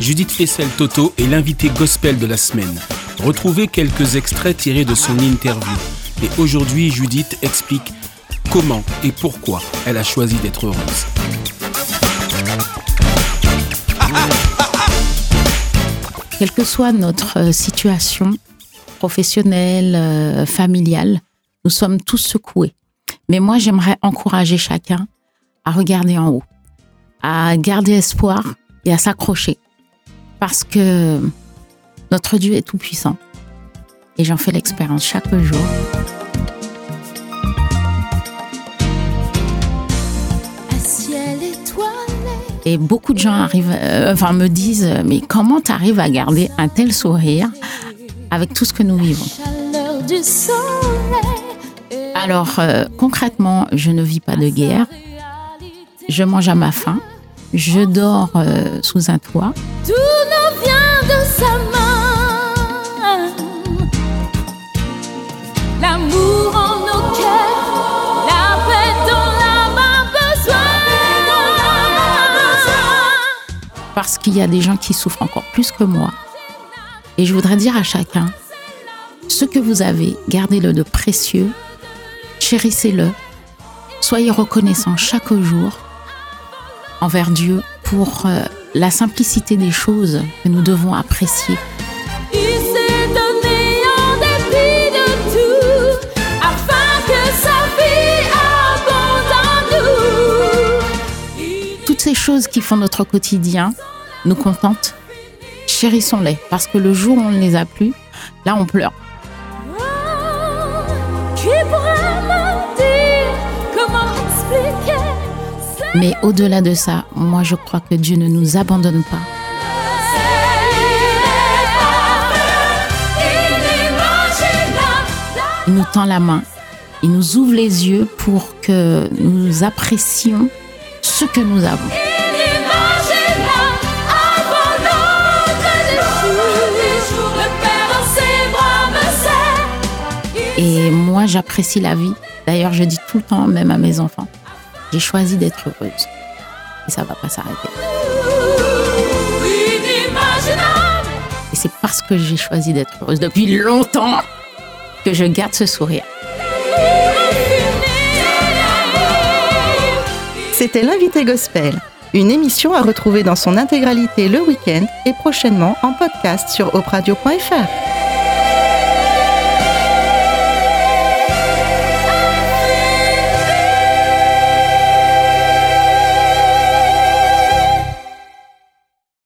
Judith Flessel-Toto est l'invité gospel de la semaine. Retrouvez quelques extraits tirés de son interview. Et aujourd'hui, Judith explique comment et pourquoi elle a choisi d'être heureuse. Quelle que soit notre euh, situation professionnelle, euh, familiale, nous sommes tous secoués. Mais moi, j'aimerais encourager chacun à regarder en haut, à garder espoir et à s'accrocher parce que notre Dieu est tout-puissant. Et j'en fais l'expérience chaque jour. Et beaucoup de gens arrivent, euh, enfin, me disent, mais comment tu arrives à garder un tel sourire avec tout ce que nous vivons? Alors, euh, concrètement, je ne vis pas de guerre. Je mange à ma faim. Je dors euh, sous un toit. parce qu'il y a des gens qui souffrent encore plus que moi. Et je voudrais dire à chacun, ce que vous avez, gardez-le de précieux, chérissez-le, soyez reconnaissants chaque jour envers Dieu pour euh, la simplicité des choses que nous devons apprécier. ces choses qui font notre quotidien nous contentent, chérissons-les. Parce que le jour où on ne les a plus, là, on pleure. Mais au-delà de ça, moi je crois que Dieu ne nous abandonne pas. Il nous tend la main, il nous ouvre les yeux pour que nous apprécions ce que nous avons. Et moi, j'apprécie la vie. D'ailleurs, je dis tout le temps, même à mes enfants, j'ai choisi d'être heureuse. Et ça va pas s'arrêter. Et c'est parce que j'ai choisi d'être heureuse depuis longtemps que je garde ce sourire. C'était l'invité gospel, une émission à retrouver dans son intégralité le week-end et prochainement en podcast sur opradio.fr.